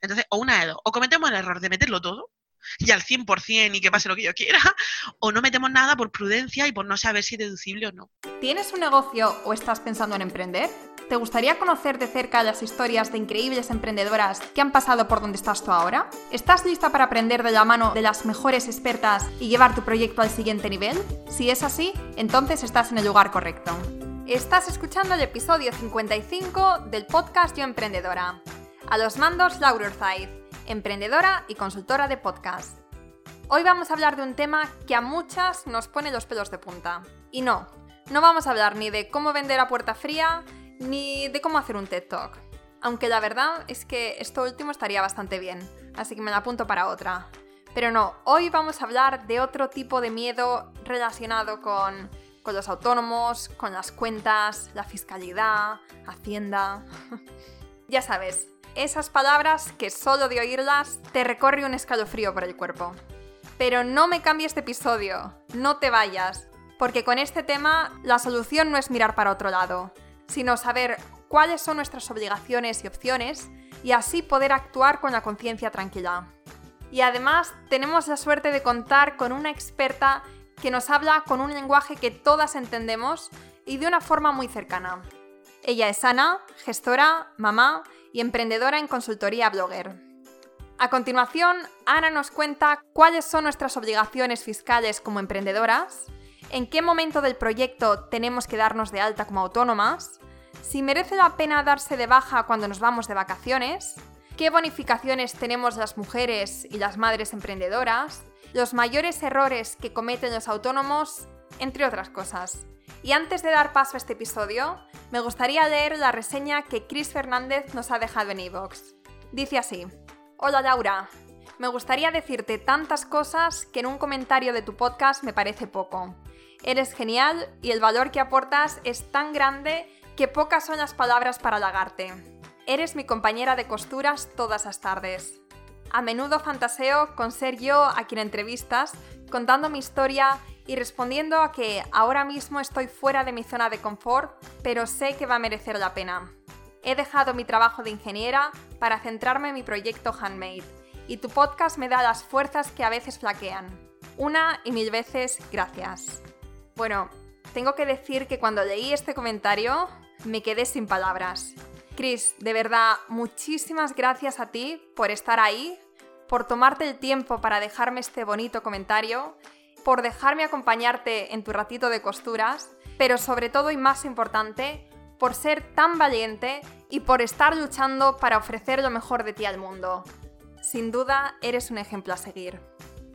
Entonces, o una de dos, o cometemos el error de meterlo todo, y al 100% y que pase lo que yo quiera, o no metemos nada por prudencia y por no saber si es deducible o no. ¿Tienes un negocio o estás pensando en emprender? ¿Te gustaría conocer de cerca las historias de increíbles emprendedoras que han pasado por donde estás tú ahora? ¿Estás lista para aprender de la mano de las mejores expertas y llevar tu proyecto al siguiente nivel? Si es así, entonces estás en el lugar correcto. Estás escuchando el episodio 55 del podcast Yo Emprendedora. A los mandos Laura Urzaiz emprendedora y consultora de podcast. Hoy vamos a hablar de un tema que a muchas nos pone los pelos de punta. Y no, no vamos a hablar ni de cómo vender a puerta fría, ni de cómo hacer un TED Talk. Aunque la verdad es que esto último estaría bastante bien, así que me la apunto para otra. Pero no, hoy vamos a hablar de otro tipo de miedo relacionado con, con los autónomos, con las cuentas, la fiscalidad, Hacienda. ya sabes, esas palabras que solo de oírlas te recorre un escalofrío por el cuerpo. Pero no me cambie este episodio, no te vayas, porque con este tema la solución no es mirar para otro lado, sino saber cuáles son nuestras obligaciones y opciones y así poder actuar con la conciencia tranquila. Y además tenemos la suerte de contar con una experta que nos habla con un lenguaje que todas entendemos y de una forma muy cercana. Ella es Ana, gestora, mamá y emprendedora en consultoría blogger. A continuación, Ana nos cuenta cuáles son nuestras obligaciones fiscales como emprendedoras, en qué momento del proyecto tenemos que darnos de alta como autónomas, si merece la pena darse de baja cuando nos vamos de vacaciones, qué bonificaciones tenemos las mujeres y las madres emprendedoras, los mayores errores que cometen los autónomos, entre otras cosas. Y antes de dar paso a este episodio, me gustaría leer la reseña que Chris Fernández nos ha dejado en iVoox. Dice así: Hola Laura, me gustaría decirte tantas cosas que en un comentario de tu podcast me parece poco. Eres genial y el valor que aportas es tan grande que pocas son las palabras para halagarte. Eres mi compañera de costuras todas las tardes. A menudo fantaseo con ser yo a quien entrevistas, contando mi historia y respondiendo a que ahora mismo estoy fuera de mi zona de confort, pero sé que va a merecer la pena. He dejado mi trabajo de ingeniera para centrarme en mi proyecto Handmade, y tu podcast me da las fuerzas que a veces flaquean. Una y mil veces gracias. Bueno, tengo que decir que cuando leí este comentario me quedé sin palabras. Chris, de verdad, muchísimas gracias a ti por estar ahí, por tomarte el tiempo para dejarme este bonito comentario por dejarme acompañarte en tu ratito de costuras, pero sobre todo y más importante, por ser tan valiente y por estar luchando para ofrecer lo mejor de ti al mundo. Sin duda, eres un ejemplo a seguir.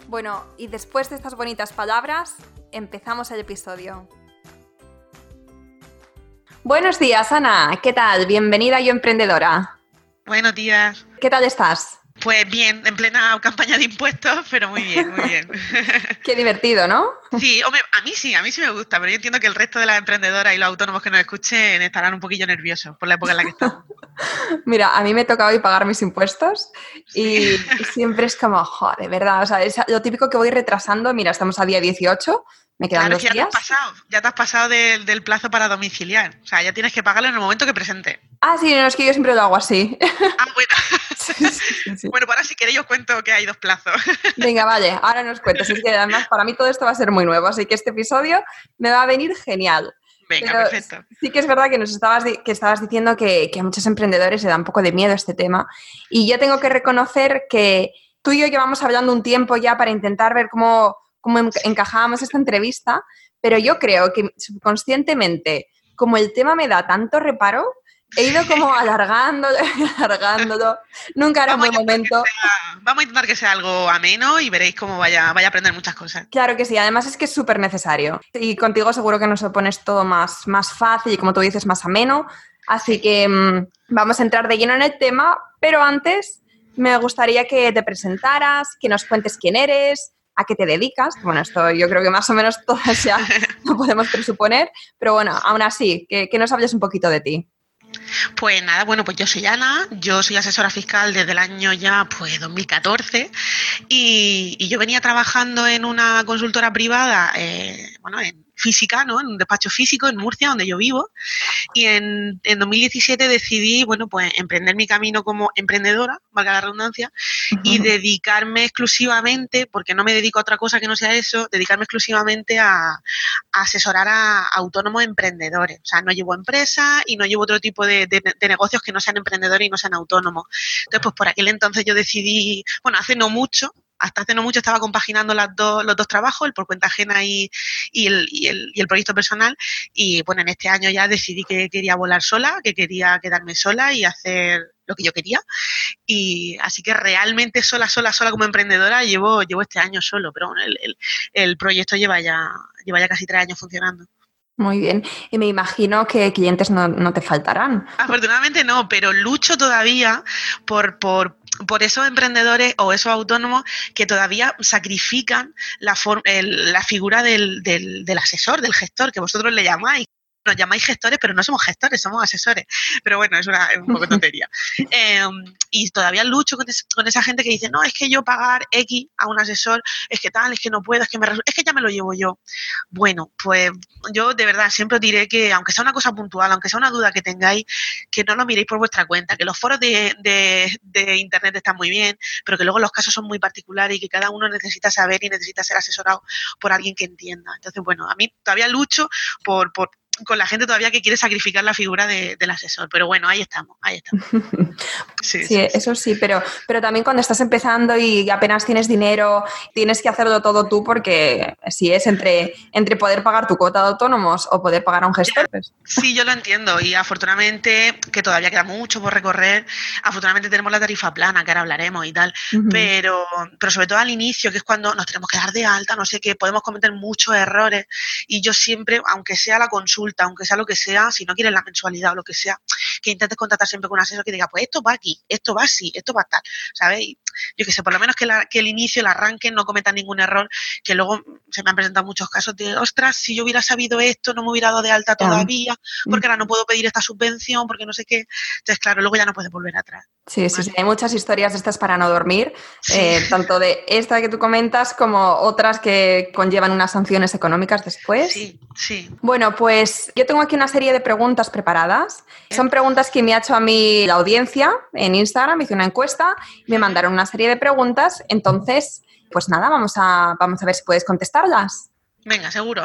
Bueno, y después de estas bonitas palabras, empezamos el episodio. Buenos días, Ana. ¿Qué tal? Bienvenida a Yo Emprendedora. Buenos días. ¿Qué tal estás? Pues bien, en plena campaña de impuestos, pero muy bien, muy bien. Qué divertido, ¿no? Sí, hombre, a mí sí, a mí sí me gusta, pero yo entiendo que el resto de las emprendedoras y los autónomos que nos escuchen estarán un poquillo nerviosos por la época en la que estamos. Mira, a mí me toca hoy pagar mis impuestos y siempre es como, joder, de verdad, o sea, es lo típico que voy retrasando, mira, estamos a día 18, me quedan dos ya días. Te has pasado, ya te has pasado del, del, plazo para domiciliar. O sea, ya tienes que pagarlo en el momento que presente. Ah, sí, no, es que yo siempre lo hago así. Ah, sí. Bueno, pues ahora si queréis os cuento que hay dos plazos. Venga, vale, ahora nos cuentas. Es que además para mí todo esto va a ser muy nuevo, así que este episodio me va a venir genial. Venga, Pero perfecto. Sí que es verdad que nos estabas, que estabas diciendo que, que a muchos emprendedores le da un poco de miedo este tema. Y yo tengo que reconocer que tú y yo llevamos hablando un tiempo ya para intentar ver cómo, cómo encajábamos esta entrevista, pero yo creo que subconscientemente, como el tema me da tanto reparo, he ido como alargándolo, alargándolo. Nunca era un buen momento. Sea, vamos a intentar que sea algo ameno y veréis cómo vaya, vaya a aprender muchas cosas. Claro que sí, además es que es súper necesario. Y contigo seguro que nos lo pones todo más, más fácil y como tú dices, más ameno. Así que mmm, vamos a entrar de lleno en el tema, pero antes me gustaría que te presentaras, que nos cuentes quién eres, a qué te dedicas. Bueno, esto yo creo que más o menos todas ya lo podemos presuponer, pero bueno, aún así, que, que nos hables un poquito de ti. Pues nada, bueno, pues yo soy Ana, yo soy asesora fiscal desde el año ya pues 2014 y, y yo venía trabajando en una consultora privada, eh, bueno, en, física, ¿no? En un despacho físico en Murcia, donde yo vivo. Y en, en 2017 decidí, bueno, pues emprender mi camino como emprendedora, valga la redundancia, y dedicarme exclusivamente, porque no me dedico a otra cosa que no sea eso, dedicarme exclusivamente a, asesorar a autónomos emprendedores. O sea, no llevo empresa y no llevo otro tipo de, de negocios que no sean emprendedores y no sean autónomos. Entonces, pues por aquel entonces yo decidí, bueno, hace no mucho, hasta hace no mucho estaba compaginando las dos, los dos trabajos, el por cuenta ajena y, el, y, el, y, el, proyecto personal. Y bueno, en este año ya decidí que quería volar sola, que quería quedarme sola y hacer lo que yo quería. Y así que realmente sola, sola, sola como emprendedora llevo, llevo este año solo, pero bueno, el, el proyecto lleva ya, lleva ya casi tres años funcionando. Muy bien. Y me imagino que clientes no, te faltarán. Afortunadamente no, pero lucho todavía por, por, por esos emprendedores o esos autónomos que todavía sacrifican la, el, la figura del, del, del asesor, del gestor, que vosotros le llamáis nos llamáis gestores, pero no somos gestores, somos asesores. Pero bueno, es, una, es un poco tontería. Eh, y todavía lucho con, es, con, esa gente que dice, no, es que yo pagar X a un asesor, es que tal, es que no puedo, es que me es que ya me lo llevo yo. Bueno, pues yo de verdad siempre os diré que, aunque sea una cosa puntual, aunque sea una duda que tengáis, que no lo miréis por vuestra cuenta, que los foros de, de, de internet están muy bien, pero que luego los casos son muy particulares y que cada uno necesita saber y necesita ser asesorado por alguien que entienda. Entonces, bueno, a mí todavía lucho por, por con la gente todavía que quiere sacrificar la figura de, del asesor. Pero bueno, ahí estamos, ahí estamos. Sí, sí, sí, eso sí, pero, pero también cuando estás empezando y apenas tienes dinero, tienes que hacerlo todo tú porque si es entre, entre poder pagar tu cuota de autónomos o poder pagar a un gestor. Pues. Sí, yo lo entiendo y afortunadamente, que todavía queda mucho por recorrer, afortunadamente tenemos la tarifa plana, que ahora hablaremos y tal, uh -huh. pero, pero sobre todo al inicio, que es cuando nos tenemos que dar de alta, no sé qué, podemos cometer muchos errores y yo siempre, aunque sea la consulta, aunque sea lo que sea, si no quieres la mensualidad o lo que sea, que intentes contactar siempre con un asesor que diga, pues esto va aquí, esto va así, esto va tal, ¿sabes? Yo que sé, por lo menos que, la, que, el inicio, el arranque, no cometa ningún error, que luego se me han presentado muchos casos de, ostras, si yo hubiera sabido esto, no me hubiera dado de alta todavía, porque ahora no puedo pedir esta subvención, porque no sé qué. Entonces, claro, luego ya no puedes volver atrás. Sí, sí, sí, hay muchas historias de estas para no dormir, sí. eh, tanto de esta que tú comentas como otras que conllevan unas sanciones económicas después. Sí, sí. Bueno, pues yo tengo aquí una serie de preguntas preparadas. Son preguntas que me ha hecho a mí la audiencia en Instagram, hice una encuesta, me mandaron una serie de preguntas, entonces, pues nada, vamos a, vamos a ver si puedes contestarlas. Venga, seguro.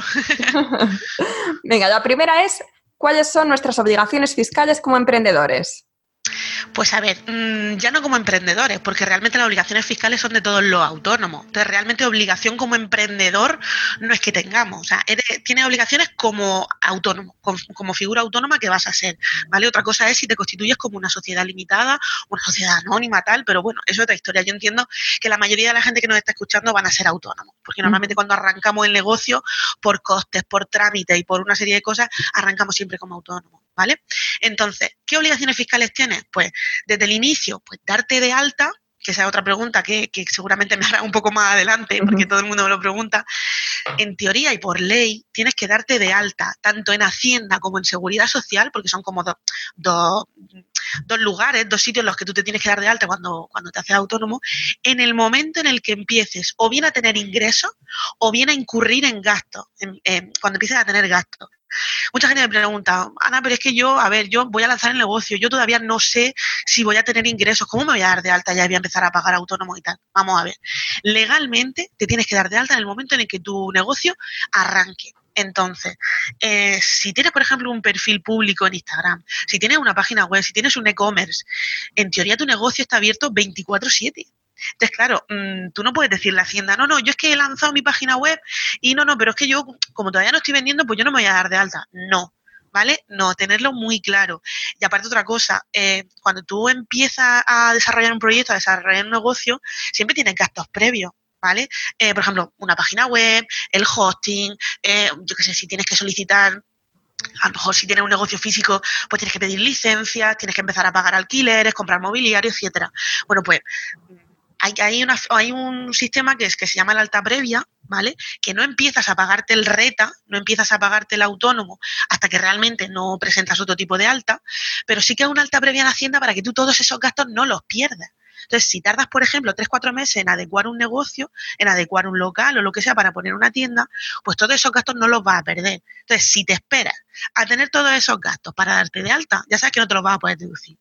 Venga, la primera es, ¿cuáles son nuestras obligaciones fiscales como emprendedores? Pues a ver, mmm, ya no como emprendedores, porque realmente las obligaciones fiscales son de todos los autónomos. Entonces, realmente obligación como emprendedor no es que tengamos. O sea, eres, tienes obligaciones como autónomo, como, como, figura autónoma que vas a ser. ¿Vale? Otra cosa es si te constituyes como una sociedad limitada, una sociedad anónima, tal, pero bueno, eso es otra historia. Yo entiendo que la mayoría de la gente que nos está escuchando van a ser autónomos, porque normalmente cuando arrancamos el negocio, por costes, por trámite y por una serie de cosas, arrancamos siempre como autónomos. ¿Vale? Entonces, ¿qué obligaciones fiscales tienes? Pues desde el inicio, pues darte de alta, que esa es otra pregunta que, que seguramente me hará un poco más adelante, porque uh -huh. todo el mundo me lo pregunta. En teoría y por ley, tienes que darte de alta, tanto en Hacienda como en Seguridad Social, porque son como dos, dos, dos lugares, dos sitios en los que tú te tienes que dar de alta cuando, cuando te haces autónomo, en el momento en el que empieces o bien a tener ingresos o bien a incurrir en gastos, en, en, cuando empieces a tener gastos. Mucha gente me pregunta, Ana, pero es que yo, a ver, yo voy a lanzar el negocio, yo todavía no sé si voy a tener ingresos, ¿cómo me voy a dar de alta? Ya voy a empezar a pagar autónomo y tal. Vamos a ver. Legalmente te tienes que dar de alta en el momento en el que tu negocio arranque. Entonces, eh, si tienes, por ejemplo, un perfil público en Instagram, si tienes una página web, si tienes un e-commerce, en teoría tu negocio está abierto 24/7. Entonces, claro, mmm, tú no puedes decirle a Hacienda, no, no, yo es que he lanzado mi página web y no, no, pero es que yo, como todavía no estoy vendiendo, pues yo no me voy a dar de alta. No, ¿vale? No, tenerlo muy claro. Y aparte otra cosa, eh, cuando tú empiezas a desarrollar un proyecto, a desarrollar un negocio, siempre tienes gastos previos. ¿Vale? Eh, por ejemplo, una página web, el hosting, eh, yo qué sé, si tienes que solicitar a lo mejor si tienes un negocio físico, pues tienes que pedir licencias, tienes que empezar a pagar alquileres, comprar mobiliario, etcétera. Bueno, pues hay, hay, una, hay un sistema que, es, que se llama la alta previa, ¿vale? Que no empiezas a pagarte el RETA, no empiezas a pagarte el autónomo hasta que realmente no presentas otro tipo de alta, pero sí que es una alta previa en Hacienda para que tú todos esos gastos no los pierdas. Entonces, si tardas, por ejemplo, tres, cuatro meses en adecuar un negocio, en adecuar un local o lo que sea para poner una tienda, pues todos esos gastos no los vas a perder. Entonces, si te esperas a tener todos esos gastos para darte de alta, ya sabes que no te los vas a poder deducir.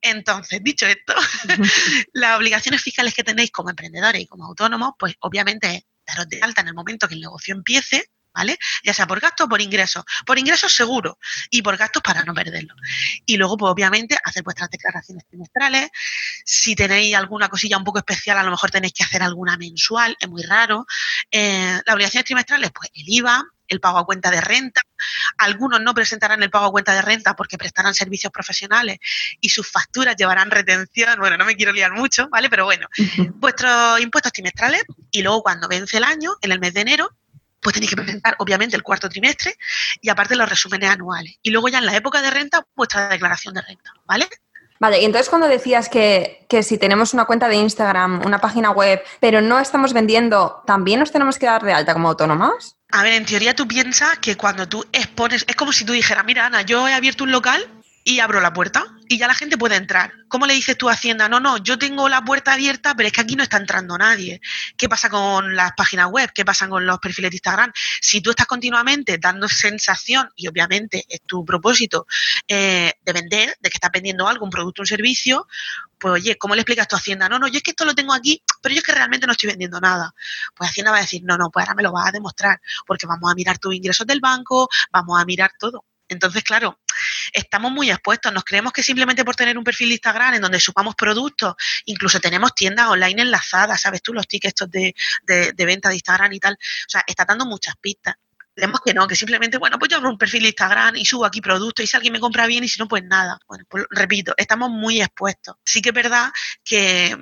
Entonces, dicho esto, las obligaciones fiscales que tenéis como emprendedores y como autónomos, pues obviamente es daros de alta en el momento que el negocio empiece, ¿vale? Ya sea por gastos o por ingresos. Por ingresos seguro y por gastos para no perderlo. Y luego, pues obviamente, hacer vuestras declaraciones trimestrales. Si tenéis alguna cosilla un poco especial, a lo mejor tenéis que hacer alguna mensual, es muy raro. Eh, las obligaciones trimestrales, pues el IVA, el pago a cuenta de renta. Algunos no presentarán el pago a cuenta de renta porque prestarán servicios profesionales y sus facturas llevarán retención. Bueno, no me quiero liar mucho, ¿vale? Pero bueno, vuestros impuestos trimestrales y luego cuando vence el año, en el mes de enero, pues tenéis que presentar obviamente el cuarto trimestre y aparte los resúmenes anuales. Y luego ya en la época de renta, vuestra declaración de renta, ¿vale? Vale, y entonces cuando decías que, que, si tenemos una cuenta de Instagram, una página web, pero no estamos vendiendo, ¿también nos tenemos que dar de alta como autónomas? A ver, en teoría tú piensas que cuando tú expones, es como si tú dijeras, mira Ana, yo he abierto un local y abro la puerta y ya la gente puede entrar. ¿Cómo le dices tú a Hacienda? No, no, yo tengo la puerta abierta, pero es que aquí no está entrando nadie. ¿Qué pasa con las páginas web? ¿Qué pasa con los perfiles de Instagram? Si tú estás continuamente dando sensación, y obviamente es tu propósito, eh, de vender, de que estás vendiendo algo, un producto, un servicio, pues oye, ¿cómo le explicas tú a Hacienda? No, no, yo es que esto lo tengo aquí, pero yo es que realmente no estoy vendiendo nada. Pues Hacienda va a decir, no, no, pues ahora me lo vas a demostrar, porque vamos a mirar tus ingresos del banco, vamos a mirar todo. Entonces, claro, estamos muy expuestos. Nos creemos que simplemente por tener un perfil de Instagram en donde subamos productos, incluso tenemos tiendas online enlazadas, ¿sabes tú? Los tickets de, de, venta de Instagram y tal. O sea, está dando muchas pistas. Creemos que no, que simplemente, bueno, pues yo abro un perfil de Instagram y subo aquí productos y si alguien me compra bien y si no, pues nada. Bueno, pues repito, estamos muy expuestos. Sí que es verdad que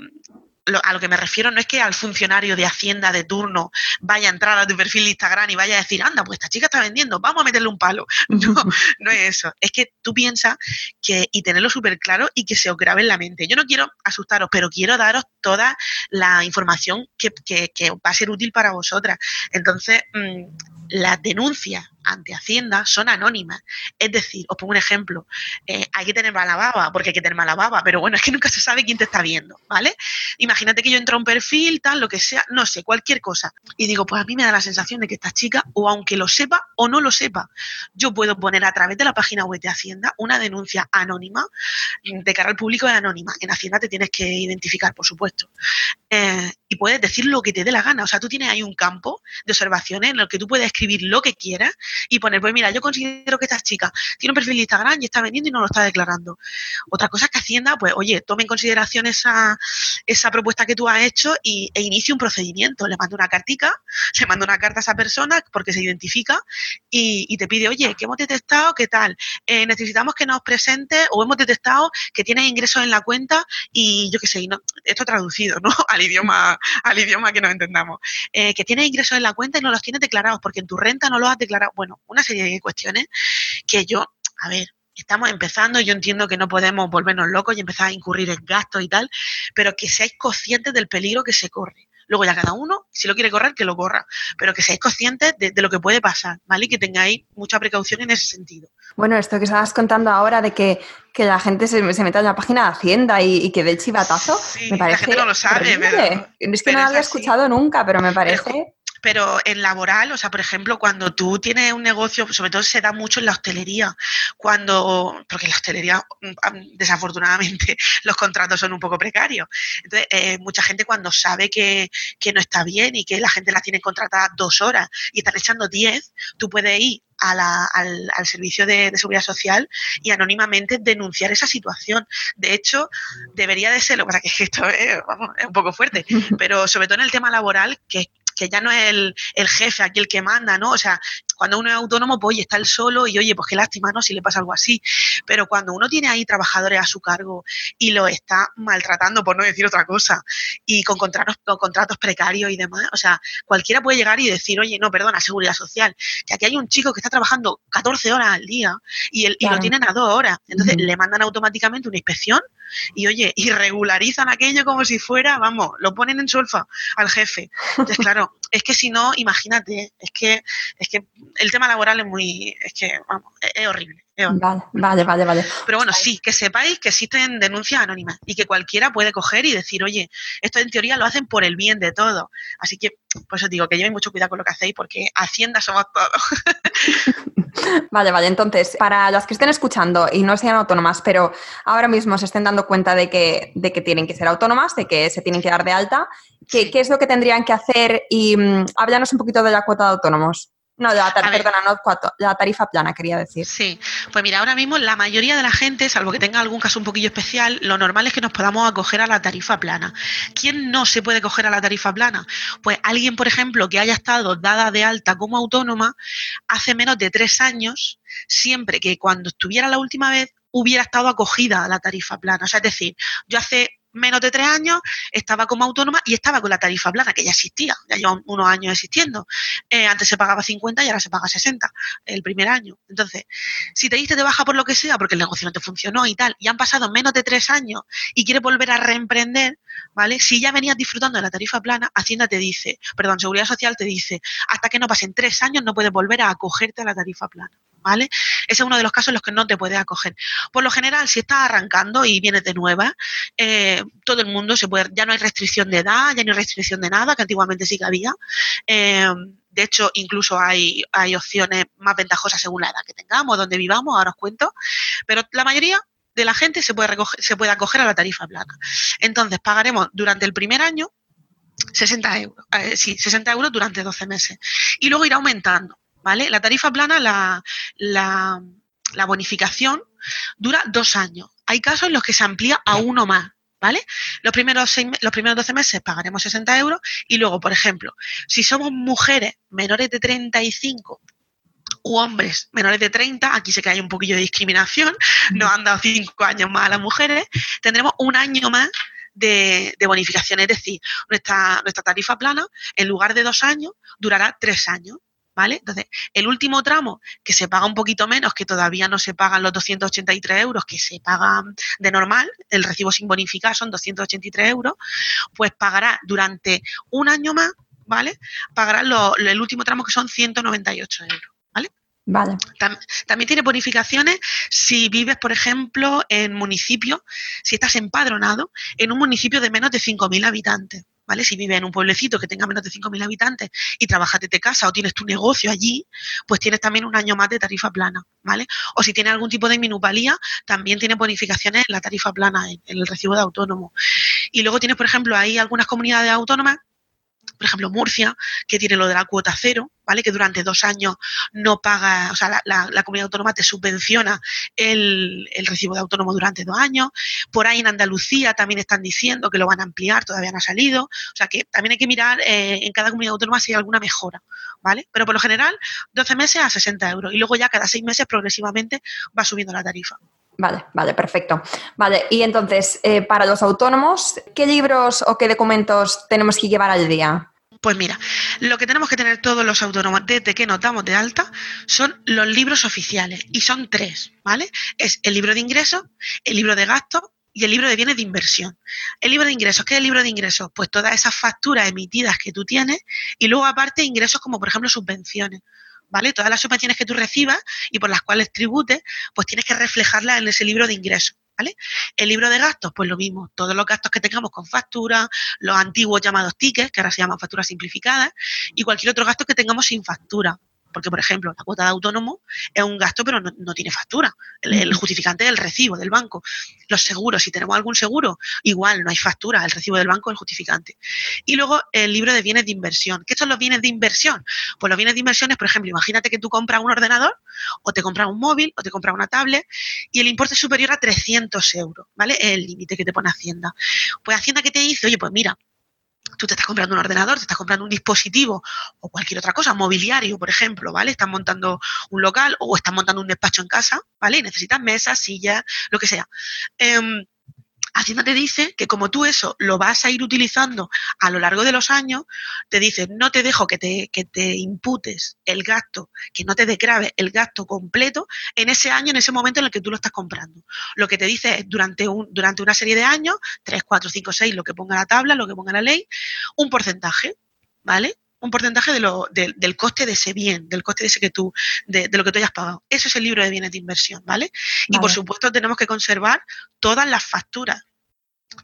a lo que me refiero no es que al funcionario de Hacienda de turno vaya a entrar a tu perfil de Instagram y vaya a decir, anda, pues esta chica está vendiendo, vamos a meterle un palo. No, no es eso. Es que tú piensas que, y tenerlo súper claro y que se os grabe en la mente. Yo no quiero asustaros, pero quiero daros toda la información que, que, va a ser útil para vosotras. Entonces, mmm, las denuncias ante Hacienda son anónimas. Es decir, os pongo un ejemplo, eh, hay que tener mala baba, porque hay que tener mala baba, pero bueno, es que nunca se sabe quién te está viendo, ¿vale? Imagínate que yo entro a un perfil, tal, lo que sea, no sé, cualquier cosa, y digo, pues a mí me da la sensación de que esta chica, o aunque lo sepa o no lo sepa, yo puedo poner a través de la página web de Hacienda una denuncia anónima, de cara al público es anónima. En Hacienda te tienes que identificar, por supuesto. Eh, y puedes decir lo que te dé la gana. O sea, tú tienes ahí un campo de observaciones en el que tú puedes escribir lo que quieras y poner, pues mira, yo considero que esta chica tiene un perfil de Instagram y está vendiendo y no lo está declarando. Otra cosa es que Hacienda, pues, oye, tome en consideración esa, esa propuesta que tú has hecho y, e inicie un procedimiento. Le manda una cartica, le manda una carta a esa persona porque se identifica y, te pide, oye, que hemos detectado, ¿qué tal? Eh, necesitamos que nos presente o hemos detectado que tiene ingresos en la cuenta y yo qué sé, no, esto traducido, ¿no? Al idioma, al idioma que nos entendamos. Eh, que tiene ingresos en la cuenta y no los tienes declarados porque en tu renta no los has declarado. Bueno, una serie de cuestiones que yo, a ver, estamos empezando, yo entiendo que no podemos volvernos locos y empezar a incurrir en gastos y tal, pero que seáis conscientes del peligro que se corre. Luego ya cada uno, si lo quiere correr, que lo corra, pero que seáis conscientes de, lo que puede pasar, ¿vale? Y que tengáis mucha precaución en ese sentido. Bueno, esto que estabas contando ahora de que, la gente se, se meta en la página de Hacienda y, que dé el chivatazo, me parece. La gente no lo sabe, pero, Es que no lo había escuchado nunca, pero me parece pero en laboral, o sea, por ejemplo, cuando tú tienes un negocio, sobre todo se da mucho en la hostelería, cuando, porque en la hostelería, mm, desafortunadamente, los contratos son un poco precarios. Entonces, eh, mucha gente cuando sabe que, que, no está bien y que la gente la tiene contratada dos horas y están echando diez, tú puedes ir a la, al, al, servicio de, de, seguridad social y anónimamente denunciar esa situación. De hecho, debería de ser, lo que pasa es que esto es, vamos, es un poco fuerte, pero sobre todo en el tema laboral, que que ya no es el, el, jefe aquí el que manda, ¿no? O sea, cuando uno es autónomo, pues oye, está él solo y oye, pues qué lástima, ¿no? Si le pasa algo así. Pero cuando uno tiene ahí trabajadores a su cargo y lo está maltratando, por no decir otra cosa, y con contratos, con contratos precarios y demás, o sea, cualquiera puede llegar y decir, oye, no, perdona, seguridad social, que aquí hay un chico que está trabajando 14 horas al día y, el, y lo tienen a dos horas. Entonces le mandan automáticamente una inspección y oye, y regularizan aquello como si fuera, vamos, lo ponen en solfa al jefe. Entonces, claro, es que si no, imagínate, es que, es que el tema laboral es muy, es que, vamos, es, horrible Vale, vale, vale, vale. Pero bueno, sí, que sepáis que existen denuncias anónimas y que cualquiera puede coger y decir, oye, esto en teoría lo hacen por el bien de todo. Así que, pues os digo que llevéis mucho cuidado con lo que hacéis porque Hacienda somos todos. Vale, vale. Entonces, para las que estén escuchando y no sean autónomas, pero ahora mismo se estén dando cuenta de que, de que tienen que ser autónomas, de que se tienen que dar de alta, ¿qué, ¿qué es lo que tendrían que hacer? Y um, háblanos un poquito de la cuota de autónomos. No, la, perdona, no la tarifa plana, quería decir. Sí, pues mira, ahora mismo la mayoría de la gente, salvo que tenga algún caso un poquillo especial, lo normal es que nos podamos acoger a la tarifa plana. ¿Quién no se puede coger a la tarifa plana? Pues alguien, por ejemplo, que haya estado dada de alta como autónoma hace menos de tres años, siempre que cuando estuviera la última vez hubiera estado acogida a la tarifa plana. O sea, es decir, yo hace menos de tres años, estaba como autónoma y estaba con la tarifa plana, que ya existía, ya lleva unos años existiendo. Eh, antes se pagaba 50 y ahora se paga 60 el primer año. Entonces, si te diste de baja por lo que sea, porque el negocio no te funcionó y tal, y han pasado menos de tres años y quieres volver a reemprender, ¿vale? Si ya venías disfrutando de la tarifa plana, Hacienda te dice, perdón, Seguridad Social te dice, hasta que no pasen tres años no puedes volver a acogerte a la tarifa plana. ¿Vale? Ese es uno de los casos en los que no te puedes acoger. Por lo general, si estás arrancando y vienes de nueva, eh, todo el mundo se puede, ya no hay restricción de edad, ya no hay restricción de nada, que antiguamente sí que había. Eh, de hecho, incluso hay, hay opciones más ventajosas según la edad que tengamos, donde vivamos, ahora os cuento. Pero la mayoría de la gente se puede, se puede acoger a la tarifa plana. Entonces, pagaremos durante el primer año 60 euros, eh, sí, 60 euros durante 12 meses. Y luego irá aumentando. ¿Vale? La tarifa plana, la, la, bonificación dura dos años. Hay casos en los que se amplía a uno más. ¿Vale? Los primeros, seis, los primeros 12 meses pagaremos 60 euros y luego, por ejemplo, si somos mujeres menores de 35 u hombres menores de 30, aquí sé que hay un poquillo de discriminación, nos han dado cinco años más a las mujeres, tendremos un año más de, de, bonificación. Es decir, nuestra, nuestra tarifa plana, en lugar de dos años, durará tres años. ¿Vale? Entonces, el último tramo, que se paga un poquito menos, que todavía no se pagan los 283 euros que se pagan de normal, el recibo sin bonificar son 283 euros, pues pagará durante un año más, ¿vale? Pagará el último tramo que son 198 euros, ¿vale? Vale. También tiene bonificaciones si vives, por ejemplo, en municipio, si estás empadronado en un municipio de menos de 5.000 habitantes. ¿Vale? Si vives en un pueblecito que tenga menos de 5.000 habitantes y trabajas desde casa o tienes tu negocio allí, pues tienes también un año más de tarifa plana, ¿vale? O si tienes algún tipo de minupalía, también tiene bonificaciones en la tarifa plana, en, en el recibo de autónomo. Y luego tienes, por ejemplo, hay algunas comunidades autónomas por ejemplo, Murcia, que tiene lo de la cuota cero, ¿vale? Que durante dos años no paga, o sea, la, comunidad autónoma te subvenciona el, recibo de autónomo durante dos años. Por ahí en Andalucía también están diciendo que lo van a ampliar, todavía no ha salido. O sea, que también hay que mirar eh, en cada comunidad autónoma si hay alguna mejora, ¿vale? Pero por lo general, 12 meses a 60 euros y luego ya cada seis meses progresivamente va subiendo la tarifa. Vale, vale, perfecto. Vale, y entonces, eh, para los autónomos, ¿qué libros o qué documentos tenemos que llevar al día? Pues mira, lo que tenemos que tener todos los autónomos desde que nos damos de alta son los libros oficiales y son tres, ¿vale? Es el libro de ingresos, el libro de gastos y el libro de bienes de inversión. El libro de ingresos, ¿qué es el libro de ingresos? Pues todas esas facturas emitidas que tú tienes y luego aparte ingresos como por ejemplo subvenciones. ¿Vale? Todas las subvenciones que tú recibas y por las cuales tributes, pues tienes que reflejarlas en ese libro de ingresos. ¿Vale? El libro de gastos, pues lo mismo, todos los gastos que tengamos con factura, los antiguos llamados tickets, que ahora se llaman facturas simplificadas, y cualquier otro gasto que tengamos sin factura, porque, por ejemplo, la cuota de autónomo es un gasto, pero no, tiene factura. El, justificante es el recibo del banco. Los seguros, si tenemos algún seguro, igual no hay factura. El recibo del banco es el justificante. Y luego el libro de bienes de inversión. ¿Qué son los bienes de inversión? Pues los bienes de inversión es, por ejemplo, imagínate que tú compras un ordenador, o te compras un móvil, o te compras una tablet, y el importe es superior a 300 euros, ¿vale? Es el límite que te pone Hacienda. Pues Hacienda que te dice, oye, pues mira, tú te estás comprando un ordenador, te estás comprando un dispositivo o cualquier otra cosa, mobiliario, por ejemplo, ¿vale? Estás montando un local o estás montando un despacho en casa, ¿vale? Y necesitas mesas, sillas, lo que sea. Eh, Hacienda te dice que como tú eso lo vas a ir utilizando a lo largo de los años, te dice, no te dejo que te, que te imputes el gasto, que no te decrave el gasto completo en ese año, en ese momento en el que tú lo estás comprando. Lo que te dice es durante, un, durante una serie de años, 3, 4, 5, 6, lo que ponga la tabla, lo que ponga la ley, un porcentaje, ¿vale? un porcentaje de lo, del coste de ese bien, del coste de ese que tú, de, lo que tú hayas pagado. Eso es el libro de bienes de inversión, ¿vale? Y por supuesto tenemos que conservar todas las facturas,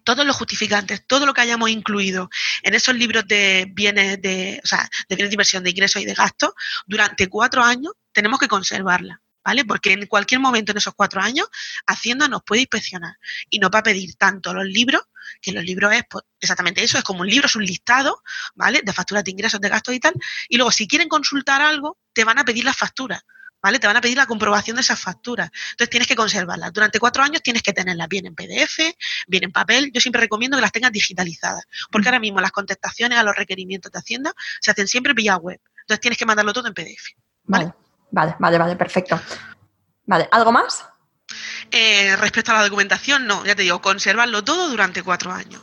todos los justificantes, todo lo que hayamos incluido en esos libros de bienes de, o sea, de bienes de inversión, de ingresos y de gastos, durante cuatro años tenemos que conservarla. ¿Vale? Porque en cualquier momento en esos cuatro años, Hacienda nos puede inspeccionar y nos va a pedir tanto los libros, que los libros es pues, exactamente eso, es como un libro, es un listado, ¿vale? De facturas de ingresos, de gastos y tal. Y luego, si quieren consultar algo, te van a pedir las facturas. ¿Vale? Te van a pedir la comprobación de esas facturas. Entonces tienes que conservarlas. Durante cuatro años tienes que tenerlas bien en PDF, bien en papel. Yo siempre recomiendo que las tengas digitalizadas, porque ahora mismo las contestaciones a los requerimientos de Hacienda se hacen siempre vía web. Entonces tienes que mandarlo todo en PDF. Vale, vale, vale, vale, perfecto. Vale, ¿algo más? Eh, respecto a la documentación, no, ya te digo, conservarlo todo durante cuatro años.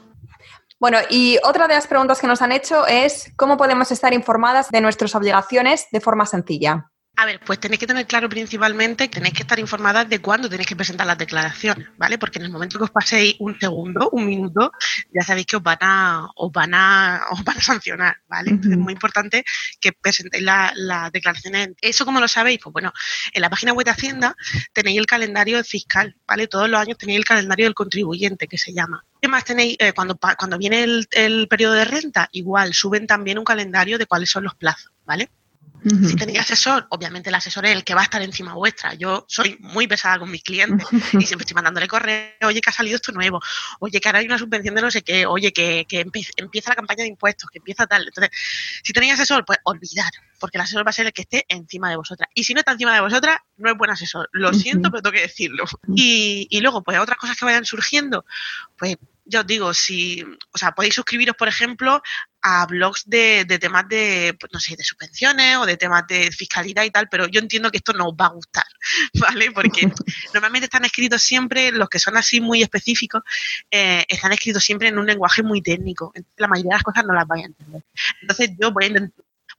Bueno, y otra de las preguntas que nos han hecho es cómo podemos estar informadas de nuestras obligaciones de forma sencilla. A ver, pues tenéis que tener claro principalmente que tenéis que estar informadas de cuándo tenéis que presentar las declaraciones, ¿vale? Porque en el momento que os paséis un segundo, un minuto, ya sabéis que os van a, os van a, os van a sancionar, ¿vale? es muy importante que presentéis las declaraciones. ¿Eso cómo lo sabéis? Pues bueno, en la página web de Hacienda tenéis el calendario fiscal, ¿vale? Todos los años tenéis el calendario del contribuyente, que se llama. ¿Qué más tenéis? Eh, cuando, cuando viene el, el periodo de renta, igual, suben también un calendario de cuáles son los plazos, ¿vale? Si tenéis asesor, obviamente el asesor es el que va a estar encima vuestra. Yo soy muy pesada con mis clientes y siempre estoy mandándole correo, oye, que ha salido esto nuevo, oye, que ahora hay una subvención de no sé qué, oye, que, que empieza la campaña de impuestos, que empieza tal. Entonces, si tenéis asesor, pues olvidar, porque el asesor va a ser el que esté encima de vosotras. Y si no está encima de vosotras, no es buen asesor. Lo siento, pero tengo que decirlo. Y, y luego, pues otras cosas que vayan surgiendo, pues ya os digo, si, o sea, podéis suscribiros, por ejemplo, a blogs de, temas de, pues, no sé, de subvenciones o de temas de fiscalidad y tal, pero yo entiendo que esto no os va a gustar, ¿vale? Porque normalmente están escritos siempre, los que son así muy específicos, eh, están escritos siempre en un lenguaje muy técnico. la mayoría de las cosas no las vais a entender. Entonces yo voy a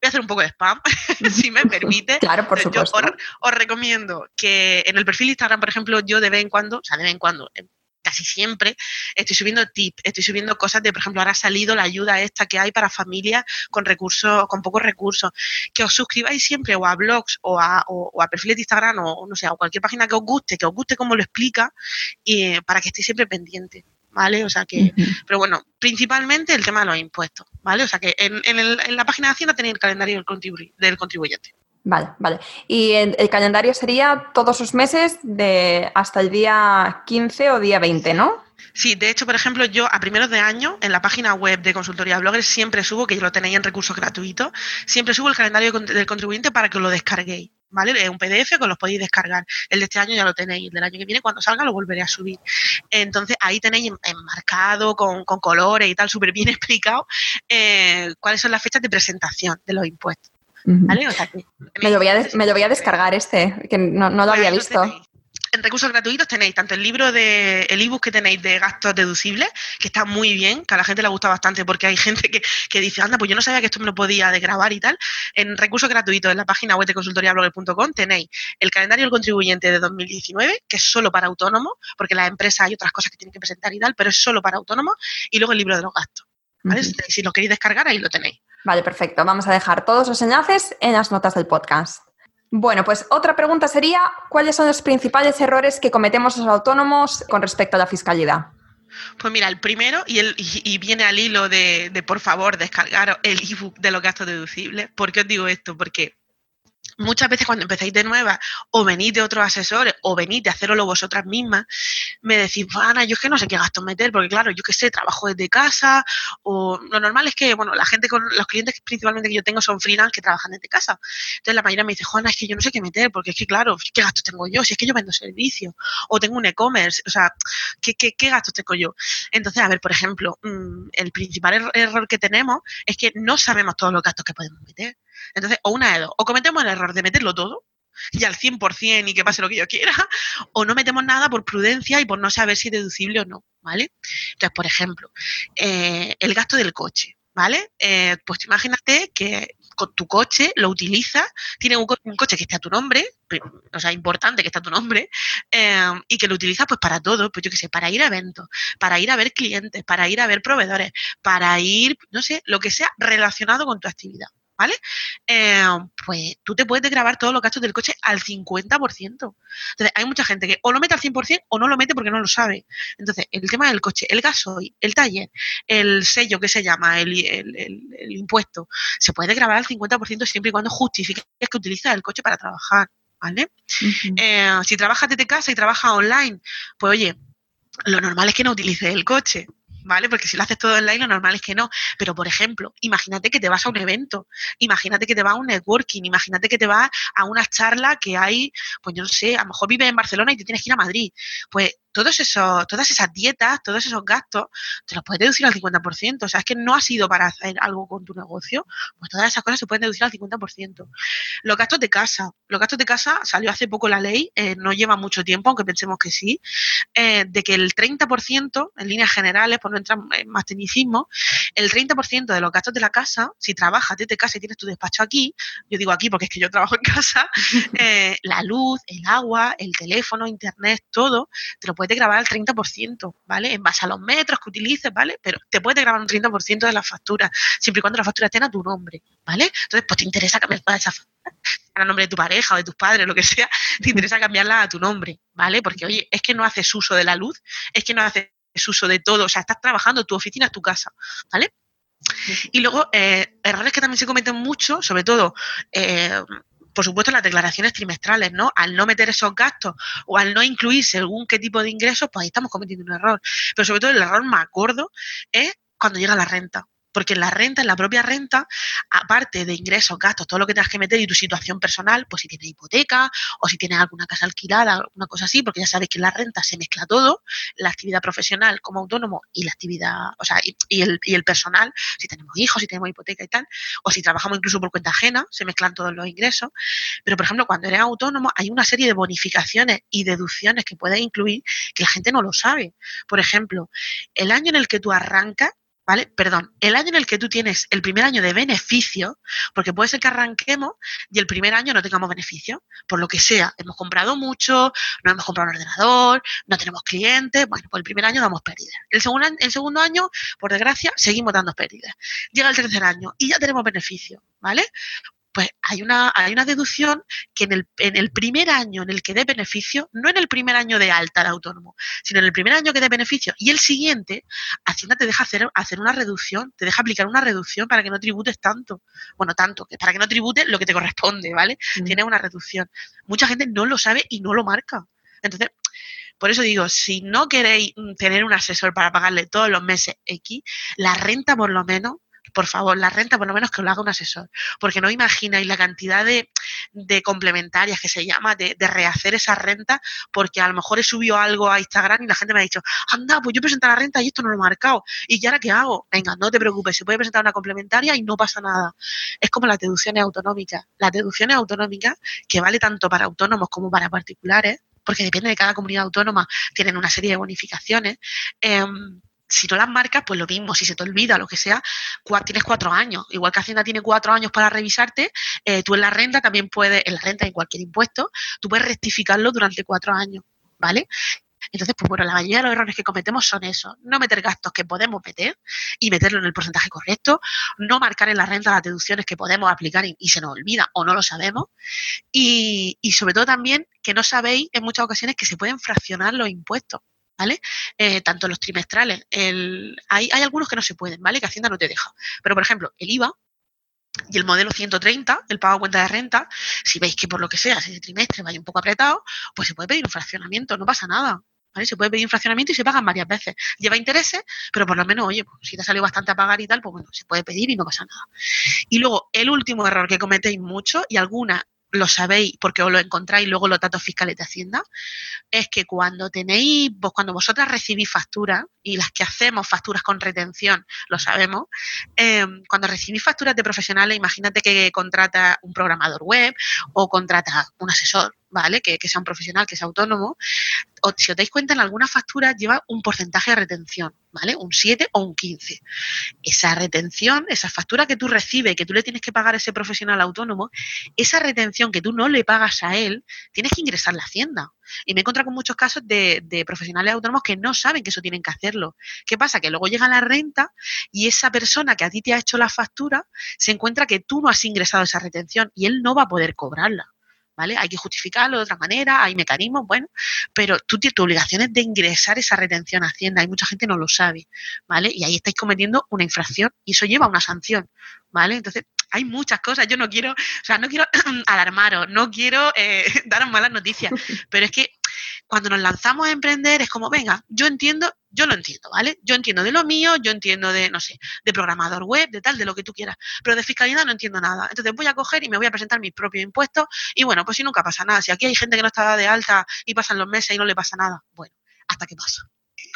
voy a hacer un poco de spam, si me permite. Claro, por supuesto. Yo os, os, recomiendo que en el perfil de Instagram, por ejemplo, yo de vez en cuando, o sea, de vez en cuando, casi siempre estoy subiendo tips, estoy subiendo cosas de, por ejemplo, ahora ha salido la ayuda esta que hay para familias con recursos, con pocos recursos. Que os suscribáis siempre o a blogs o a, o, a perfiles de Instagram o no sé, a cualquier página que os guste, que os guste cómo lo explica, y para que estéis siempre pendientes. ¿Vale? O sea que, pero bueno, principalmente el tema de los impuestos, ¿vale? O sea que en, en, la página de Hacienda tenéis el calendario del, del contribuyente. Vale, vale. Y el calendario sería todos los meses de hasta el día 15 o día 20, ¿no? Sí, de hecho, por ejemplo, yo a primeros de año en la página web de Consultoría Bloggers siempre subo, que lo tenéis en recursos gratuitos, siempre subo el calendario del contribuyente para que lo descarguéis. ¿Vale? Es un PDF que los podéis descargar. El de este año ya lo tenéis. El del año que viene, cuando salga, lo volveré a subir. Entonces, ahí tenéis enmarcado con, colores y tal, súper bien explicado, eh, cuáles son las fechas de presentación de los impuestos me, lo voy a me lo voy a descargar este, que no, lo había visto. En recursos gratuitos tenéis tanto el libro de el ebook que tenéis de gastos deducibles, que está muy bien, que a la gente le gusta bastante porque hay gente que, que dice, anda, pues yo no sabía que esto me lo podía desgrabar y tal. En recursos gratuitos en la página web de consultoriablogger.com tenéis el calendario del contribuyente de 2019, que es solo para autónomos, porque las empresas hay otras cosas que tienen que presentar y tal, pero es solo para autónomos, y luego el libro de los gastos. Si lo queréis descargar, ahí lo tenéis. Vale, perfecto. Vamos a dejar todos los enlaces en las notas del podcast. Bueno, pues otra pregunta sería, ¿cuáles son los principales errores que cometemos los autónomos con respecto a la fiscalidad? Pues mira, el primero, y, viene al hilo de, de, por favor, descargar el ebook de los gastos deducibles. ¿Por qué os digo esto? Porque muchas veces cuando empezáis de nueva o venís de otros asesores o venís de hacerlo vosotras mismas, me decís, Ana, yo es que no sé qué gastos meter, porque claro, yo qué sé, trabajo desde casa o lo normal es que, bueno, la gente con los clientes principalmente que yo tengo son freelance que trabajan desde casa. Entonces la mayoría me dice, Juana, es que yo no sé qué meter, porque es que claro, ¿qué gastos tengo yo? Si es que yo vendo servicios o tengo un e-commerce, o sea, ¿qué, qué, qué gastos tengo yo? Entonces, a ver, por ejemplo, mm, el principal er-, error que tenemos es que no sabemos todos los gastos que podemos meter. Entonces, o una de dos, o cometemos el error de meterlo todo y al 100% y que pase lo que yo quiera, o no metemos nada por prudencia y por no saber si es deducible o no, ¿vale? Entonces, por ejemplo, eh, el gasto del coche, ¿vale? Eh, pues imagínate que con tu coche lo utilizas, tienes un, coche que esté a tu nombre, o sea, importante que esté a tu nombre, eh, y que lo utilizas pues para todo, pues yo qué sé, para ir a eventos, para ir a ver clientes, para ir a ver proveedores, para ir, no sé, lo que sea relacionado con tu actividad. ¿Vale? Eh, pues tú te puedes grabar todos los gastos del coche al 50%. Entonces, hay mucha gente que o lo mete al 100% o no lo mete porque no lo sabe. Entonces, el tema del coche, el gasoil, el taller, el sello que se llama, el, impuesto, se puede grabar al 50% siempre y cuando justifiques que utilizas el coche para trabajar, ¿vale? Eh, si trabajas desde casa y trabajas online, pues oye, lo normal es que no utilices el coche, ¿vale? Porque si lo haces todo online, lo normal es que no. Pero, por ejemplo, imagínate que te vas a un evento, imagínate que te vas a un networking, imagínate que te vas a una charla que hay, pues yo no sé, a lo mejor vives en Barcelona y te tienes que ir a Madrid. Pues todos esos, todas esas dietas, todos esos gastos, te los puedes deducir al 50%. O sea, es que no ha sido para hacer algo con tu negocio, pues todas esas cosas se pueden deducir al 50%. Los gastos de casa. Los gastos de casa salió hace poco la ley, eh, no lleva mucho tiempo, aunque pensemos que sí, eh, de que el 30%, en líneas generales, por no entrar en más tecnicismo, el 30% de los gastos de la casa, si trabajas desde casa y tienes tu despacho aquí, yo digo aquí porque es que yo trabajo en casa, eh, la luz, el agua, el teléfono, internet, todo, te lo puede grabar al 30%, ¿vale? En base a los metros que utilices, ¿vale? Pero te puede grabar un 30% de la factura, siempre y cuando la factura tenga tu nombre, ¿vale? Entonces, pues te interesa cambiar toda esa factura, a nombre de tu pareja o de tus padres, lo que sea, te interesa cambiarla a tu nombre, ¿vale? Porque, oye, es que no haces uso de la luz, es que no haces uso de todo, o sea, estás trabajando, tu oficina es tu casa, ¿vale? Y luego, eh, errores que también se cometen mucho, sobre todo, eh, por supuesto, las declaraciones trimestrales, ¿no? Al no meter esos gastos o al no incluir según qué tipo de ingresos, pues ahí estamos cometiendo un error. Pero sobre todo el error más gordo es cuando llega la renta porque la renta, en la propia renta, aparte de ingresos, gastos, todo lo que tengas que meter y tu situación personal, pues si tienes hipoteca o si tienes alguna casa alquilada, alguna cosa así, porque ya sabes que en la renta se mezcla todo, la actividad profesional como autónomo y la actividad, o sea, y, el, y el personal, si tenemos hijos, si tenemos hipoteca y tal, o si trabajamos incluso por cuenta ajena, se mezclan todos los ingresos. Pero, por ejemplo, cuando eres autónomo, hay una serie de bonificaciones y deducciones que puedes incluir que la gente no lo sabe. Por ejemplo, el año en el que tú arrancas, ¿vale? Perdón, el año en el que tú tienes el primer año de beneficio, porque puede ser que arranquemos y el primer año no tengamos beneficio, por lo que sea, hemos comprado mucho, no hemos comprado un ordenador, no tenemos clientes, bueno, pues el primer año damos pérdidas. El segundo, el segundo año, por desgracia, seguimos dando pérdidas. Llega el tercer año y ya tenemos beneficio, ¿vale? Pues hay una, hay una deducción que en el, en el primer año en el que dé beneficio, no en el primer año de alta de autónomo, sino en el primer año que dé beneficio y el siguiente, Hacienda te deja hacer, hacer una reducción, te deja aplicar una reducción para que no tributes tanto. Bueno, tanto, que para que no tributes lo que te corresponde, ¿vale? Mm. Tiene una reducción. Mucha gente no lo sabe y no lo marca. Entonces, por eso digo, si no queréis tener un asesor para pagarle todos los meses X, la renta por lo menos por favor, la renta por lo menos que lo haga un asesor, porque no imagináis la cantidad de, complementarias que se llama, de, rehacer esa renta, porque a lo mejor he subido algo a Instagram y la gente me ha dicho, anda, pues yo presento la renta y esto no lo he marcado, ¿y ahora qué hago? Venga, no te preocupes, se puede presentar una complementaria y no pasa nada. Es como las deducciones autonómicas. Las deducciones autonómicas, que vale tanto para autónomos como para particulares, porque depende de cada comunidad autónoma, tienen una serie de bonificaciones. Em, si no las marcas, pues lo mismo, si se te olvida, lo que sea, tienes cuatro años. Igual que Hacienda tiene cuatro años para revisarte, eh, tú en la renta también puedes, en la renta y en cualquier impuesto, tú puedes rectificarlo durante cuatro años, ¿vale? Entonces, pues bueno, la mayoría de los errores que cometemos son eso, no meter gastos que podemos meter y meterlo en el porcentaje correcto, no marcar en la renta las deducciones que podemos aplicar y, se nos olvida o no lo sabemos, y, y sobre todo también que no sabéis en muchas ocasiones que se pueden fraccionar los impuestos. ¿Vale? Eh, tanto los trimestrales, el, hay, hay algunos que no se pueden, ¿vale? Que Hacienda no te deja. Pero, por ejemplo, el IVA, y el modelo 130, el pago a cuenta de renta, si veis que por lo que sea ese trimestre vaya un poco apretado, pues se puede pedir un fraccionamiento, no pasa nada. ¿Vale? Se puede pedir un fraccionamiento y se pagan varias veces. Lleva intereses, pero por lo menos, oye, pues, si te ha salido bastante a pagar y tal, pues bueno, se puede pedir y no pasa nada. Y luego, el último error que cometéis mucho, y alguna lo sabéis porque os lo encontráis luego los datos fiscales de Hacienda, es que cuando tenéis, vos, cuando vosotras recibís facturas, y las que hacemos facturas con retención, lo sabemos, em, cuando recibís facturas de profesionales, imagínate que contrata un programador web o contrata un asesor, ¿vale? Que, sea un profesional, que sea autónomo, o, si os dais cuenta, en algunas facturas lleva un porcentaje de retención, ¿vale? Un 7 o un 15. Esa retención, esa factura que tú recibes, que tú le tienes que pagar a ese profesional autónomo, esa retención que tú no le pagas a él, tienes que ingresar a la hacienda. Y me he encontrado con muchos casos de, de profesionales autónomos que no saben que eso tienen que hacerlo. ¿Qué pasa? Que luego llega la renta y esa persona que a ti te ha hecho la factura se encuentra que tú no has ingresado esa retención y él no va a poder cobrarla. ¿Vale? Hay que justificarlo de otra manera, hay mecanismos, bueno, pero tú tienes tu obligación es de ingresar esa retención a Hacienda y mucha gente no lo sabe, ¿vale? Y ahí estáis cometiendo una infracción y eso lleva a una sanción, ¿vale? Entonces, hay muchas cosas, yo no quiero, o sea, no quiero alarmaros, no quiero eh, daros malas noticias, pero es que cuando nos lanzamos a emprender es como, venga, yo entiendo, yo lo entiendo, ¿vale? Yo entiendo de lo mío, yo entiendo de, no sé, de programador web, de tal, de lo que tú quieras, pero de fiscalidad no entiendo nada. Entonces voy a coger y me voy a presentar mis propios impuestos y bueno, pues si nunca pasa nada, si aquí hay gente que no está de alta y pasan los meses y no le pasa nada, bueno, hasta que pasa.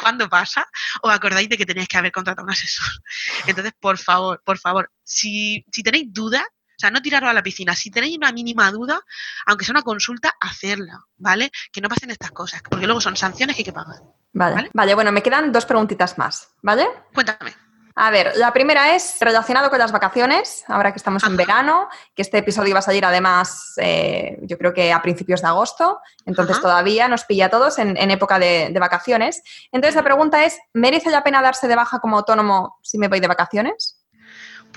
Cuando pasa, os acordáis de que tenéis que haber contratado un asesor. Entonces, por favor, por favor, si, si tenéis dudas, o sea, no tiraros a la piscina. Si tenéis una mínima duda, aunque sea una consulta, hacerla, ¿vale? Que no pasen estas cosas, porque luego son sanciones que hay que pagar. Vale, vale, vale bueno, me quedan dos preguntitas más, ¿vale? Cuéntame. A ver, la primera es relacionado con las vacaciones, ahora que estamos en verano, que este episodio va a salir además, eh, yo creo que a principios de agosto, entonces Ajá. todavía nos pilla a todos en, en época de, de vacaciones. Entonces la pregunta es, ¿merece la pena darse de baja como autónomo si me voy de vacaciones?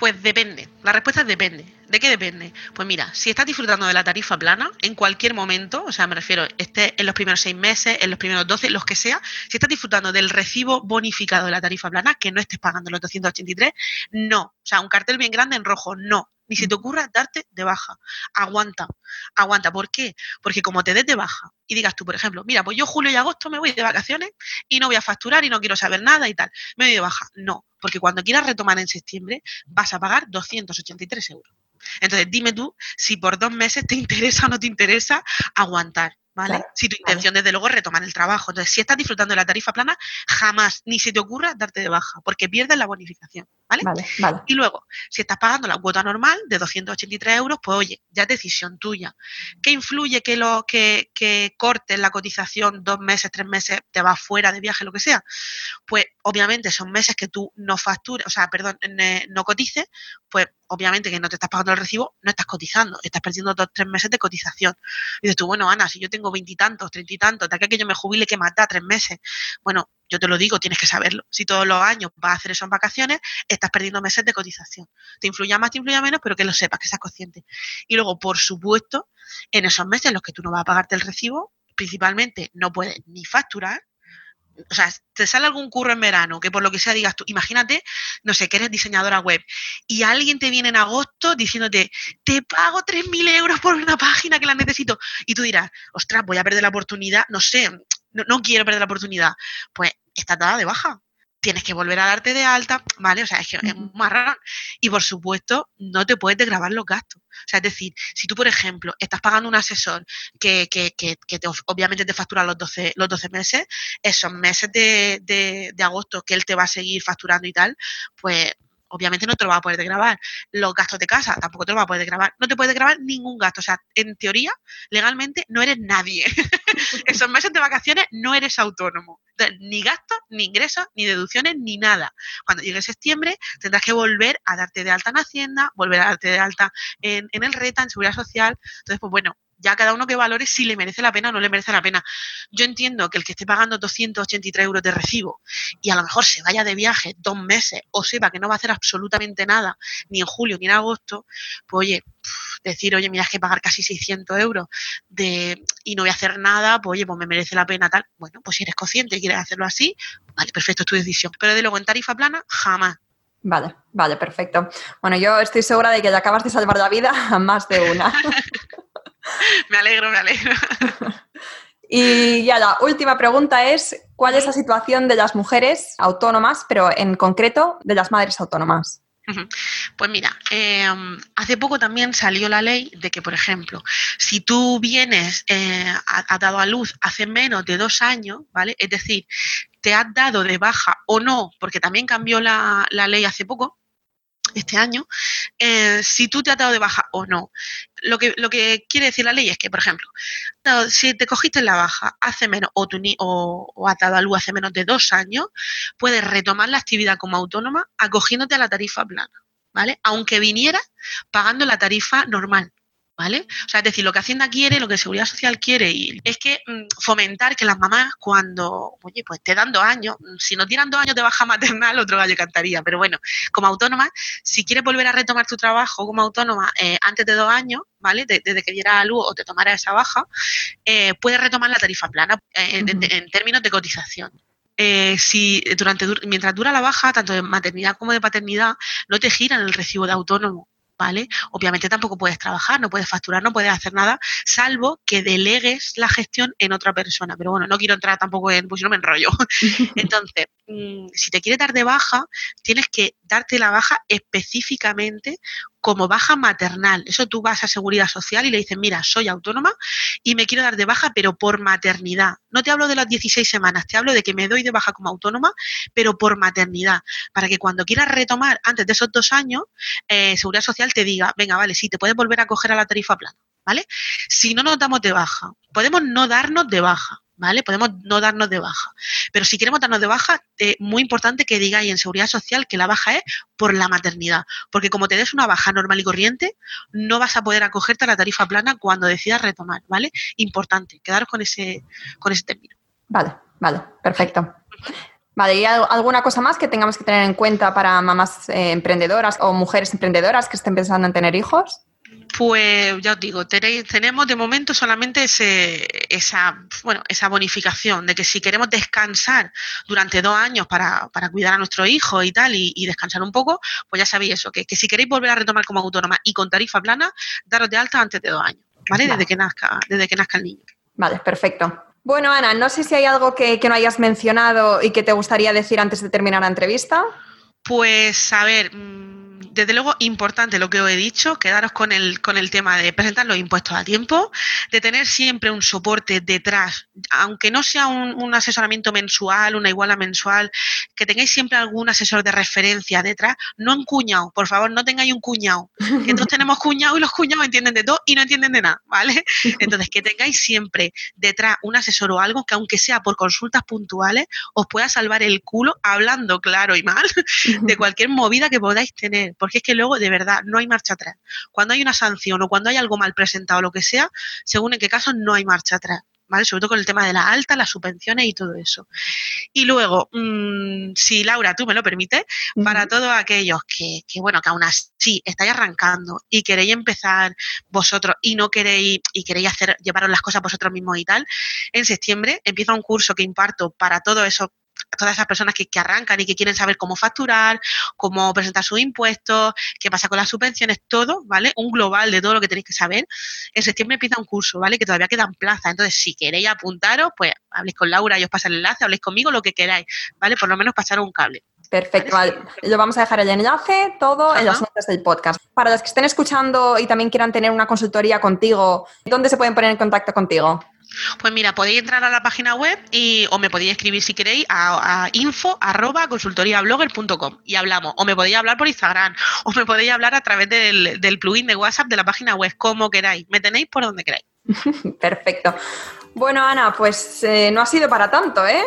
Pues depende. La respuesta es depende. ¿De qué depende? Pues mira, si estás disfrutando de la tarifa plana en cualquier momento, o sea, me refiero, esté en los primeros seis meses, en los primeros 12, los que sea, si estás disfrutando del recibo bonificado de la tarifa plana, que no estés pagando los 283, no. O sea, un cartel bien grande en rojo, no. Ni se te ocurra darte de baja. Aguanta, aguanta. ¿Por qué? Porque como te des de baja y digas tú, por ejemplo, mira, pues yo julio y agosto me voy de vacaciones y no voy a facturar y no quiero saber nada y tal, me voy de baja. No, porque cuando quieras retomar en septiembre vas a pagar 283 euros. Entonces, dime tú si por dos meses te interesa o no te interesa aguantar, ¿vale? Claro, si tu vale. intención, desde luego, es retomar el trabajo. Entonces, si estás disfrutando de la tarifa plana, jamás ni se te ocurra darte de baja, porque pierdes la bonificación, ¿vale? Y luego, si estás pagando la cuota normal de 283 euros, pues oye, ya es decisión tuya. ¿Qué influye que, lo, que, que cortes la cotización dos meses, tres meses, te vas fuera de viaje, lo que sea? Pues obviamente son meses que tú no factures, o sea, perdón, no cotices, pues obviamente que no te estás pagando el recibo, no estás cotizando, estás perdiendo dos, tres meses de cotización. Y dices tú, bueno, Ana, si yo tengo veintitantos, treinta y tantos, de aquí que yo me jubile, que mata tres meses. Bueno, yo te lo digo, tienes que saberlo. Si todos los años vas a hacer en vacaciones, estás perdiendo meses de cotización. Te influya más, te influya menos, pero que lo sepas, que seas consciente. Y luego, por supuesto, en esos meses en los que tú no vas a pagarte el recibo, principalmente no puedes ni facturar. O sea, te sale algún curro en verano, que por lo que sea digas tú, imagínate, no sé, que eres diseñadora web y alguien te viene en agosto diciéndote, te pago 3.000 euros por una página que la necesito. Y tú dirás, ostras, voy a perder la oportunidad, no sé, no, no quiero perder la oportunidad. Pues está dada de baja. Tienes que volver a darte de alta, ¿vale? O sea, es que es Ujú. marrón. Y por supuesto, no te puedes desgravar los gastos. O sea, es decir, si tú, por ejemplo, estás pagando un asesor que, que, que, que te, obviamente te factura los 12, los 12 meses, esos meses de, de, de agosto que él te va a seguir facturando y tal, pues obviamente no te lo va a poder grabar. Los gastos de casa tampoco te lo va a poder grabar. No te puedes grabar ningún gasto. O sea, en teoría, legalmente no eres nadie. Esos meses de vacaciones no eres autónomo. Entonces, ni gastos, ni ingresos, ni deducciones, ni nada. Cuando llegue septiembre, tendrás que volver a darte de alta en Hacienda, volver a darte de alta en el RETA, en Seguridad Social. Entonces, pues bueno, ya cada uno que valore si le merece la pena o no le merece la pena. Yo entiendo que el que esté pagando 283 euros de recibo y a lo mejor se vaya de viaje dos meses o sepa que no va a hacer absolutamente nada, ni en julio ni en agosto, pues oye, decir, oye, mira, es que pagar casi 600 euros de, y no voy a hacer nada, pues oye, pues me merece la pena tal. Bueno, pues si eres consciente y quieres hacerlo así, vale, perfecto, es tu decisión. Pero de luego en tarifa plana, jamás. Vale, vale, perfecto. Bueno, yo estoy segura de que ya acabas de salvar la vida a más de una. Me alegro, me alegro. Y ya la última pregunta es, ¿cuál es la situación de las mujeres autónomas, pero en concreto de las madres autónomas? Pues mira, eh, hace poco también salió la ley de que, por ejemplo, si tú vienes, eh, ha- has dado a luz hace menos de dos años, ¿vale? Es decir, te has dado de baja o no, porque también cambió la, la ley hace poco, este año, eh, si tú te has dado de baja o no. Lo que, lo que quiere decir la ley es que, por ejemplo, si te cogiste la baja hace menos o, tu, o, o has dado a luz hace menos de dos años, puedes retomar la actividad como autónoma acogiéndote a la tarifa plana, ¿vale? Aunque viniera pagando la tarifa normal. ¿Vale? O sea, es decir, lo que Hacienda quiere, lo que Seguridad Social quiere, y es que mm, fomentar que las mamás cuando, oye, pues te dan dos años, mm, si no tiran dos años de baja maternal, otro gallo cantaría, pero bueno, como autónoma, si quieres volver a retomar tu trabajo como autónoma eh, antes de dos años, ¿vale? Desde que diera a luz o te tomara esa baja, eh, puedes retomar la tarifa plana eh, en, términos de cotización. si durante mientras dura la baja, tanto de maternidad como de paternidad, no te giran el recibo de autónomo. ¿Vale? Obviamente tampoco puedes trabajar, no puedes facturar, no puedes hacer nada, salvo que delegues la gestión en otra persona. Pero bueno, no quiero entrar tampoco en, pues no me enrollo. Entonces, si te quieres dar de baja, tienes que darte la baja específicamente como baja maternal. Eso tú vas a Seguridad Social y le dices, mira, soy autónoma y me quiero dar de baja, pero por maternidad. No te hablo de las 16 semanas, te hablo de que me doy de baja como autónoma, pero por maternidad. Para que cuando quieras retomar antes de esos dos años, eh, Seguridad Social te diga, venga, vale, sí, te puedes volver a coger a la tarifa plana. ¿Vale? Si no nos damos de baja, podemos no darnos de baja, ¿vale? Podemos no darnos de baja. Pero si queremos darnos de baja, es muy importante que digáis en seguridad social que la baja es por la maternidad. Porque como te des una baja normal y corriente, no vas a poder acogerte a la tarifa plana cuando decidas retomar, ¿vale? Importante, quedaros con ese, con ese término. Vale, vale, perfecto. Vale, ¿y alguna cosa más que tengamos que tener en cuenta para mamás eh, emprendedoras o mujeres emprendedoras que estén pensando en tener hijos? Pues ya os digo, tenemos de momento solamente esa, bueno, esa bonificación de que si queremos descansar durante dos años para, cuidar a nuestro hijo y tal, y, descansar un poco, pues ya sabéis eso, que, si queréis volver a retomar como autónoma y con tarifa plana, daros de alta antes de dos años, ¿vale? Desde, que nazca, desde que nazca el niño. Vale, perfecto. Bueno, Ana, no sé si hay algo que, que no hayas mencionado y que te gustaría decir antes de terminar la entrevista. Pues, a ver, mm, desde luego, importante lo que os he dicho, quedaros con el, con el tema de presentar los impuestos a tiempo, de tener siempre un soporte detrás, aunque no sea un, asesoramiento mensual, una iguala mensual, que tengáis siempre algún asesor de referencia detrás, no un cuñado, por favor, no tengáis un cuñado, que todos tenemos cuñado y los cuñados entienden de todo y no entienden de nada, ¿vale? Entonces, que tengáis siempre detrás un asesor o algo que aunque sea por consultas puntuales, os pueda salvar el culo hablando claro y mal de cualquier movida que podáis tener porque es que luego de verdad no hay marcha atrás. Cuando hay una sanción o cuando hay algo mal presentado o lo que sea, según en qué caso no hay marcha atrás. ¿Vale? Sobre todo con el tema de la alta, las subvenciones y todo eso. Y luego, mm, si Laura, tú me lo permites, para todos aquellos que, que, bueno, que aún así estáis arrancando y queréis empezar vosotros y no queréis, y queréis hacer, llevaros las cosas vosotros mismos y tal, en septiembre empieza un curso que imparto para todos esos todas esas personas que, arrancan y que quieren saber cómo facturar, cómo presentar sus impuestos, qué pasa con las subvenciones, todo, ¿vale? Un global de todo lo que tenéis que saber. En septiembre empieza un curso, ¿vale? Que todavía quedan plazas. Entonces, si queréis apuntaros, pues habléis con Laura y os pasa el enlace, habléis conmigo, lo que queráis, ¿vale? Por lo menos pasar un cable. Perfecto, vale. Lo vamos a dejar el enlace, todo en las notas del podcast. Para los que estén escuchando y también quieran tener una consultoría contigo, ¿dónde se pueden poner en contacto contigo? Pues mira, podéis entrar a la página web y, o me podéis escribir si queréis a, info arroba consultoriablogger.com y hablamos. O me podéis hablar por Instagram o me podéis hablar a través del, del plugin de WhatsApp de la página web, como queráis. Me tenéis por donde queráis. Perfecto. Bueno, Ana, pues eh, no ha sido para tanto, ¿eh?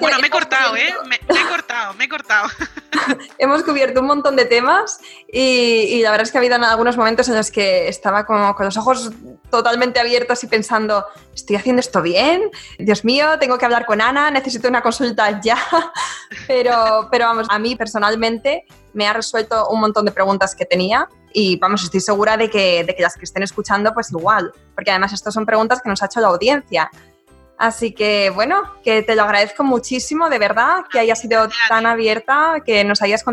Bueno, me he cortado, ¿eh? Me, he cortado, me he cortado. hemos cubierto un montón de temas y, la verdad es que ha habido algunos momentos en los que estaba como con los ojos totalmente abiertos y pensando, ¿estoy haciendo esto bien? Dios mío, tengo que hablar con Ana, necesito una consulta ya. pero, pero vamos, a mí personalmente me ha resuelto un montón de preguntas que tenía y vamos, estoy segura de que, de que las que estén escuchando, pues igual, porque además estas son preguntas que nos ha hecho la audiencia. Así que bueno, que te lo agradezco muchísimo, de verdad, que hayas sido tan abierta, que nos hayas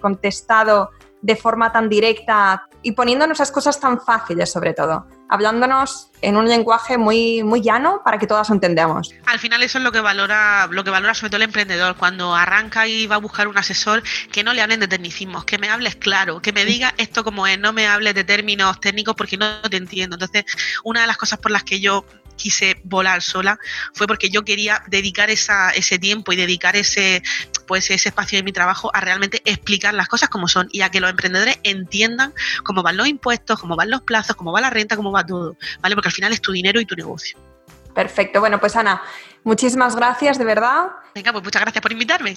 contestado de forma tan directa y poniéndonos esas cosas tan fáciles sobre todo, hablándonos en un lenguaje muy, muy llano para que todas entendamos. Al final eso es lo que valora, lo que valora sobre todo el emprendedor, cuando arranca y va a buscar un asesor, que no le hablen de tecnicismos, que me hables claro, que me diga esto como es, no me hables de términos técnicos porque no te entiendo. Entonces, una de las cosas por las que yo quise volar sola fue porque yo quería dedicar esa, ese tiempo y dedicar ese, pues, ese espacio de mi trabajo a realmente explicar las cosas como son y a que los emprendedores entiendan cómo van los impuestos, cómo van los plazos, cómo va la renta, cómo va todo, ¿vale? Porque al final es tu dinero y tu negocio. Perfecto. Bueno, pues Ana, muchísimas gracias, de verdad. Venga, pues muchas gracias por invitarme.